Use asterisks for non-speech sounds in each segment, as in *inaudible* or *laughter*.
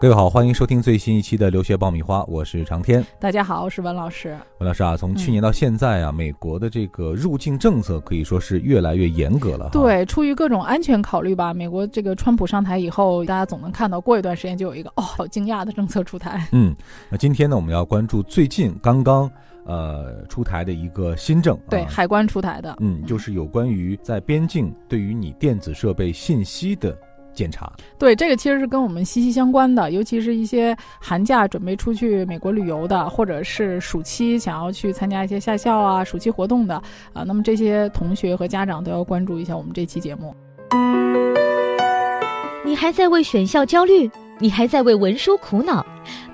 各位好，欢迎收听最新一期的留学爆米花，我是长天。大家好，我是文老师。文老师啊，从去年到现在啊，美国的这个入境政策可以说是越来越严格了。对，出于各种安全考虑吧，美国这个川普上台以后，大家总能看到过一段时间就有一个哦，好惊讶的政策出台。嗯，那今天呢，我们要关注最近刚刚呃出台的一个新政，对，海关出台的，嗯，就是有关于在边境对于你电子设备信息的。检查对这个其实是跟我们息息相关的，尤其是一些寒假准备出去美国旅游的，或者是暑期想要去参加一些夏校啊、暑期活动的啊，那么这些同学和家长都要关注一下我们这期节目。你还在为选校焦虑？你还在为文书苦恼？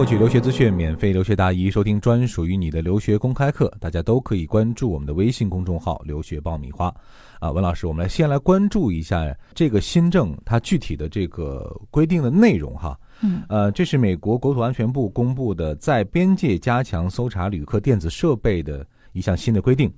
获取留学资讯，免费留学答疑，收听专属于你的留学公开课，大家都可以关注我们的微信公众号“留学爆米花”。啊，文老师，我们来先来关注一下这个新政它具体的这个规定的内容哈。嗯，呃，这是美国国土安全部公布的，在边界加强搜查旅客电子设备的一项新的规定。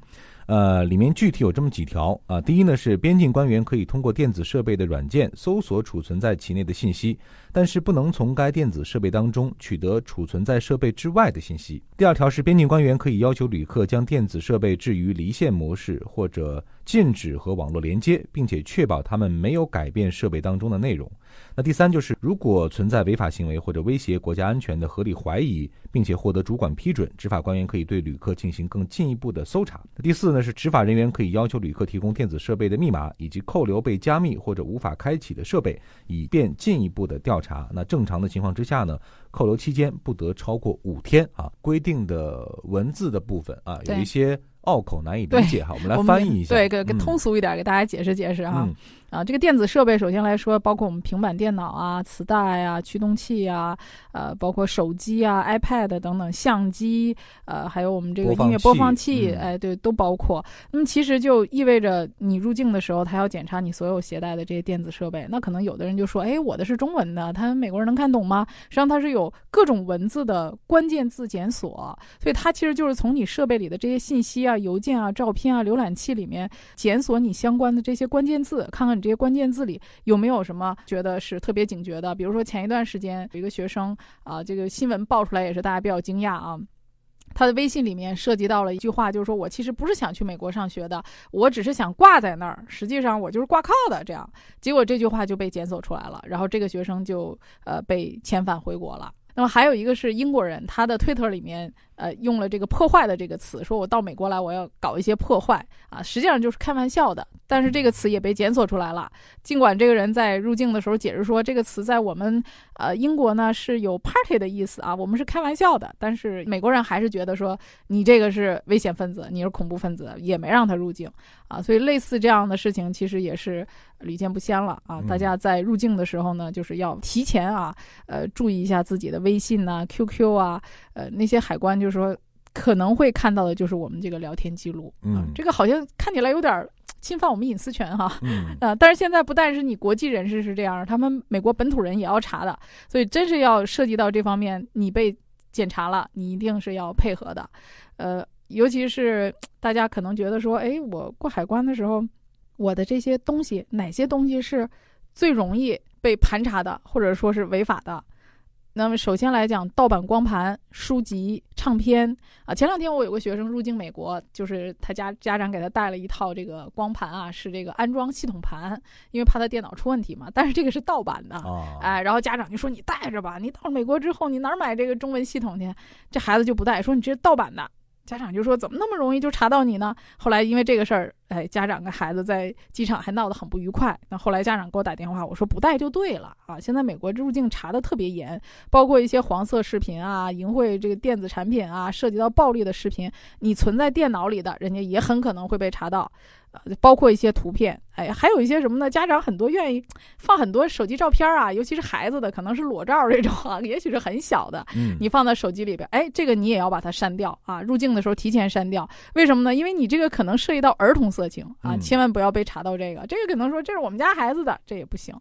呃，里面具体有这么几条啊。第一呢，是边境官员可以通过电子设备的软件搜索储存在其内的信息，但是不能从该电子设备当中取得储存在设备之外的信息。第二条是边境官员可以要求旅客将电子设备置于离线模式，或者禁止和网络连接，并且确保他们没有改变设备当中的内容。那第三就是，如果存在违法行为或者威胁国家安全的合理怀疑，并且获得主管批准，执法官员可以对旅客进行更进一步的搜查。第四呢是，执法人员可以要求旅客提供电子设备的密码，以及扣留被加密或者无法开启的设备，以便进一步的调查。那正常的情况之下呢，扣留期间不得超过五天啊。规定的文字的部分啊，有一些拗口难以理解哈，我们来翻译一下，对，给给通俗一点，给大家解释解释哈。啊，这个电子设备首先来说，包括我们平板电脑啊、磁带啊、驱动器啊，呃，包括手机啊、iPad 等等，相机，呃，还有我们这个音乐播放器，哎，对，都包括。那么其实就意味着你入境的时候，他要检查你所有携带的这些电子设备。那可能有的人就说，哎，我的是中文的，他美国人能看懂吗？实际上它是有各种文字的关键字检索，所以它其实就是从你设备里的这些信息啊、邮件啊、照片啊、浏览器里面检索你相关的这些关键字，看看你。这些关键字里有没有什么觉得是特别警觉的？比如说前一段时间有一个学生啊，这个新闻爆出来也是大家比较惊讶啊。他的微信里面涉及到了一句话，就是说我其实不是想去美国上学的，我只是想挂在那儿，实际上我就是挂靠的。这样，结果这句话就被检索出来了，然后这个学生就呃被遣返回国了。那么还有一个是英国人，他的推特里面。呃，用了这个“破坏”的这个词，说我到美国来，我要搞一些破坏啊，实际上就是开玩笑的。但是这个词也被检索出来了。尽管这个人在入境的时候解释说，这个词在我们呃英国呢是有 party 的意思啊，我们是开玩笑的。但是美国人还是觉得说你这个是危险分子，你是恐怖分子，也没让他入境啊。所以类似这样的事情，其实也是屡见不鲜了啊。大家在入境的时候呢，就是要提前啊，呃，注意一下自己的微信呐、QQ 啊，呃，那些海关就。说可能会看到的就是我们这个聊天记录，嗯，这个好像看起来有点侵犯我们隐私权哈，嗯，呃，但是现在不但是你国际人士是这样，他们美国本土人也要查的，所以真是要涉及到这方面，你被检查了，你一定是要配合的，呃，尤其是 *tsk* 大家可能觉得说，哎，我过海关的时候，我的这些东西哪些东西是最容易被盘查的，或者说是违法的？那么首先来讲，盗版光盘、书籍、唱片啊。前两天我有个学生入境美国，就是他家家长给他带了一套这个光盘啊，是这个安装系统盘，因为怕他电脑出问题嘛。但是这个是盗版的，哎，然后家长就说你带着吧，你到了美国之后，你哪买这个中文系统去？这孩子就不带，说你这是盗版的。家长就说怎么那么容易就查到你呢？后来因为这个事儿。哎，家长跟孩子在机场还闹得很不愉快。那后来家长给我打电话，我说不带就对了啊。现在美国入境查的特别严，包括一些黄色视频啊、淫秽这个电子产品啊、涉及到暴力的视频，你存在电脑里的，人家也很可能会被查到。呃，包括一些图片，哎，还有一些什么呢？家长很多愿意放很多手机照片啊，尤其是孩子的，可能是裸照这种啊，*laughs* 也许是很小的，嗯，你放在手机里边，哎，这个你也要把它删掉啊。入境的时候提前删掉，为什么呢？因为你这个可能涉及到儿童色。色情啊，千万不要被查到这个。这个可能说这是我们家孩子的，这也不行。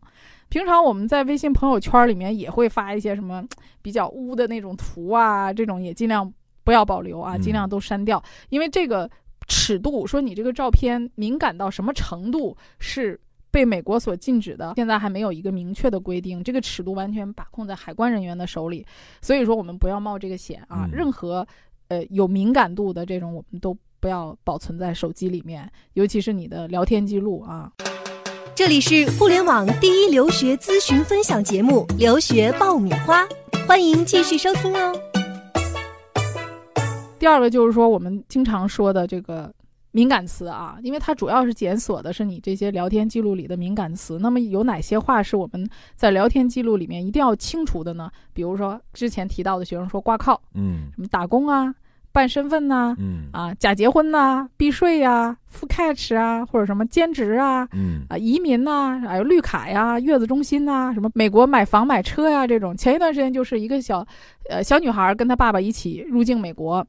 平常我们在微信朋友圈里面也会发一些什么比较污的那种图啊，这种也尽量不要保留啊，尽量都删掉，因为这个尺度，说你这个照片敏感到什么程度是。被美国所禁止的，现在还没有一个明确的规定，这个尺度完全把控在海关人员的手里。所以说，我们不要冒这个险啊！任何，呃，有敏感度的这种，我们都不要保存在手机里面，尤其是你的聊天记录啊。这里是互联网第一留学咨询分享节目《留学爆米花》，欢迎继续收听哦。第二个就是说，我们经常说的这个。敏感词啊，因为它主要是检索的是你这些聊天记录里的敏感词。那么有哪些话是我们在聊天记录里面一定要清除的呢？比如说之前提到的学生说挂靠，嗯，什么打工啊、办身份呐，嗯啊、假结婚呐、避税呀、付 catch 啊，或者什么兼职啊，嗯啊、移民呐，还有绿卡呀、月子中心呐，什么美国买房买车呀这种。前一段时间就是一个小，呃小女孩跟她爸爸一起入境美国。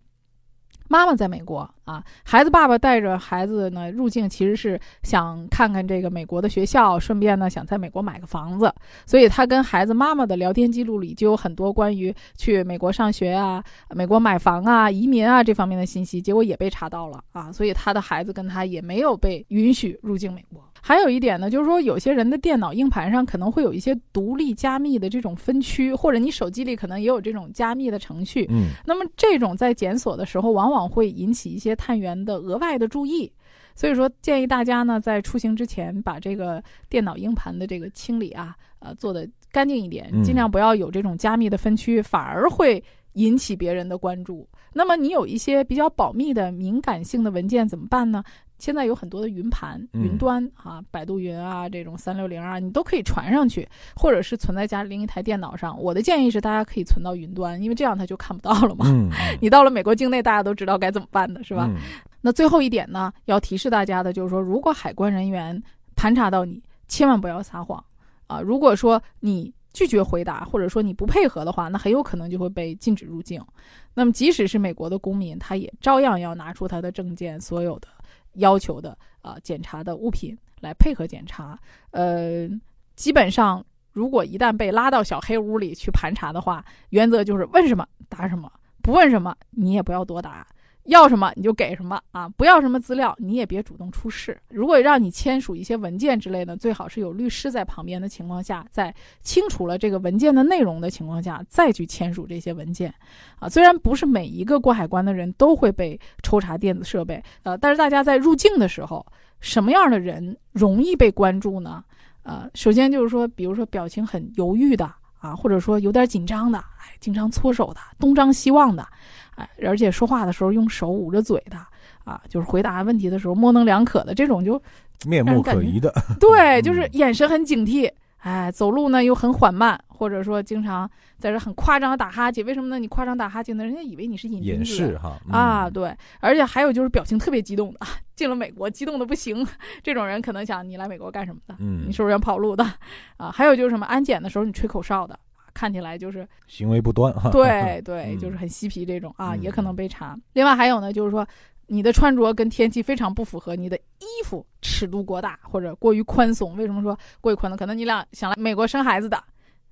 妈妈在美国啊，孩子爸爸带着孩子呢入境，其实是想看看这个美国的学校，顺便呢想在美国买个房子。所以他跟孩子妈妈的聊天记录里就有很多关于去美国上学啊、美国买房啊、移民啊这方面的信息，结果也被查到了啊。所以他的孩子跟他也没有被允许入境美国。还有一点呢，就是说有些人的电脑硬盘上可能会有一些独立加密的这种分区，或者你手机里可能也有这种加密的程序。嗯，那么这种在检索的时候，往往会引起一些探员的额外的注意。所以说，建议大家呢在出行之前把这个电脑硬盘的这个清理啊，呃，做的干净一点，尽量不要有这种加密的分区，反而会引起别人的关注。那么你有一些比较保密的敏感性的文件怎么办呢？现在有很多的云盘、云端啊，百度云啊，这种三六零啊，你都可以传上去，或者是存在家里另一台电脑上。我的建议是，大家可以存到云端，因为这样它就看不到了嘛。*laughs* 你到了美国境内，大家都知道该怎么办的，是吧？那最后一点呢，要提示大家的就是说，如果海关人员盘查到你，千万不要撒谎啊！如果说你拒绝回答，或者说你不配合的话，那很有可能就会被禁止入境。那么，即使是美国的公民，他也照样要拿出他的证件，所有的。要求的啊，检查的物品来配合检查。呃，基本上，如果一旦被拉到小黑屋里去盘查的话，原则就是问什么答什么，不问什么你也不要多答。要什么你就给什么啊！不要什么资料，你也别主动出示。如果让你签署一些文件之类的，最好是有律师在旁边的情况下，在清楚了这个文件的内容的情况下，再去签署这些文件。啊，虽然不是每一个过海关的人都会被抽查电子设备，呃，但是大家在入境的时候，什么样的人容易被关注呢？呃，首先就是说，比如说表情很犹豫的啊，或者说有点紧张的，哎，经常搓手的，东张西望的。哎，而且说话的时候用手捂着嘴的，啊，就是回答问题的时候模棱两可的这种，就面目可疑的。*laughs* 对，就是眼神很警惕，哎，走路呢又很缓慢，或者说经常在这很夸张打哈欠。为什么呢？你夸张打哈欠呢，人家以为你是瘾隐士哈。啊，对，而且还有就是表情特别激动的，*laughs* 进了美国激动的不行，这种人可能想你来美国干什么的？嗯，你是不是要跑路的？啊，还有就是什么安检的时候你吹口哨的。看起来就是行为不端哈，对对，就是很嬉皮这种啊，也可能被查。另外还有呢，就是说你的穿着跟天气非常不符合，你的衣服尺度过大或者过于宽松。为什么说过于宽松？可能你俩想来美国生孩子的，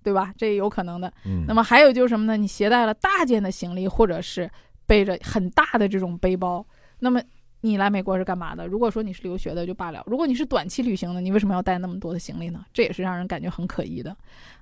对吧？这也有可能的。嗯。那么还有就是什么呢？你携带了大件的行李，或者是背着很大的这种背包，那么。你来美国是干嘛的？如果说你是留学的就罢了，如果你是短期旅行的，你为什么要带那么多的行李呢？这也是让人感觉很可疑的，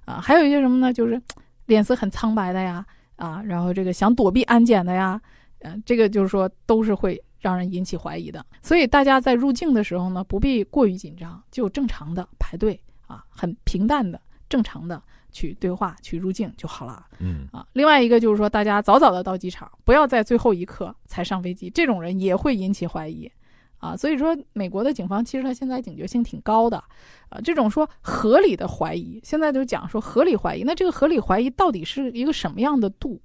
啊，还有一些什么呢？就是脸色很苍白的呀，啊，然后这个想躲避安检的呀，嗯，这个就是说都是会让人引起怀疑的。所以大家在入境的时候呢，不必过于紧张，就正常的排队啊，很平淡的正常的。去对话，去入境就好了。嗯啊，另外一个就是说，大家早早的到机场，不要在最后一刻才上飞机，这种人也会引起怀疑。啊，所以说美国的警方其实他现在警觉性挺高的。啊，这种说合理的怀疑，现在就讲说合理怀疑，那这个合理怀疑到底是一个什么样的度？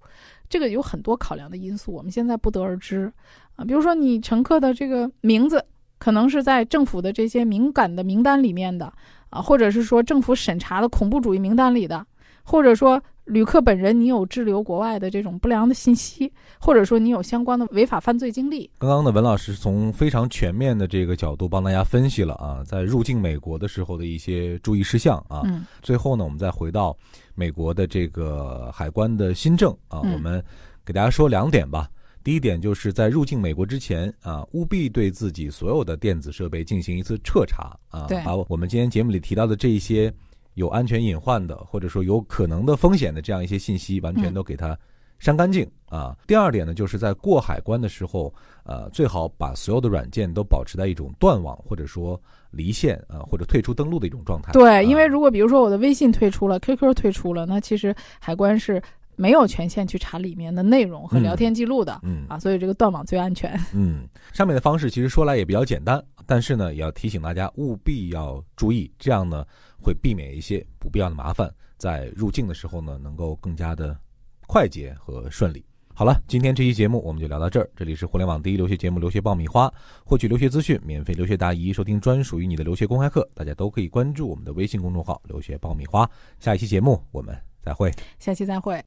这个有很多考量的因素，我们现在不得而知。啊，比如说你乘客的这个名字可能是在政府的这些敏感的名单里面的。啊，或者是说政府审查的恐怖主义名单里的，或者说旅客本人你有滞留国外的这种不良的信息，或者说你有相关的违法犯罪经历。刚刚呢，文老师从非常全面的这个角度帮大家分析了啊，在入境美国的时候的一些注意事项啊。嗯。最后呢，我们再回到美国的这个海关的新政啊，我们给大家说两点吧。第一点就是在入境美国之前啊，务必对自己所有的电子设备进行一次彻查啊，把我们今天节目里提到的这一些。有安全隐患的，或者说有可能的风险的这样一些信息，完全都给它删干净啊。第二点呢，就是在过海关的时候，呃，最好把所有的软件都保持在一种断网或者说离线啊，或者退出登录的一种状态。对，因为如果比如说我的微信退出了，QQ 退出了，那其实海关是没有权限去查里面的内容和聊天记录的。嗯啊，所以这个断网最安全。嗯，上面的方式其实说来也比较简单，但是呢，也要提醒大家务必要注意，这样呢。会避免一些不必要的麻烦，在入境的时候呢，能够更加的快捷和顺利。好了，今天这期节目我们就聊到这儿。这里是互联网第一留学节目《留学爆米花》，获取留学资讯、免费留学答疑、收听专属于你的留学公开课，大家都可以关注我们的微信公众号“留学爆米花”。下一期节目我们再会，下期再会。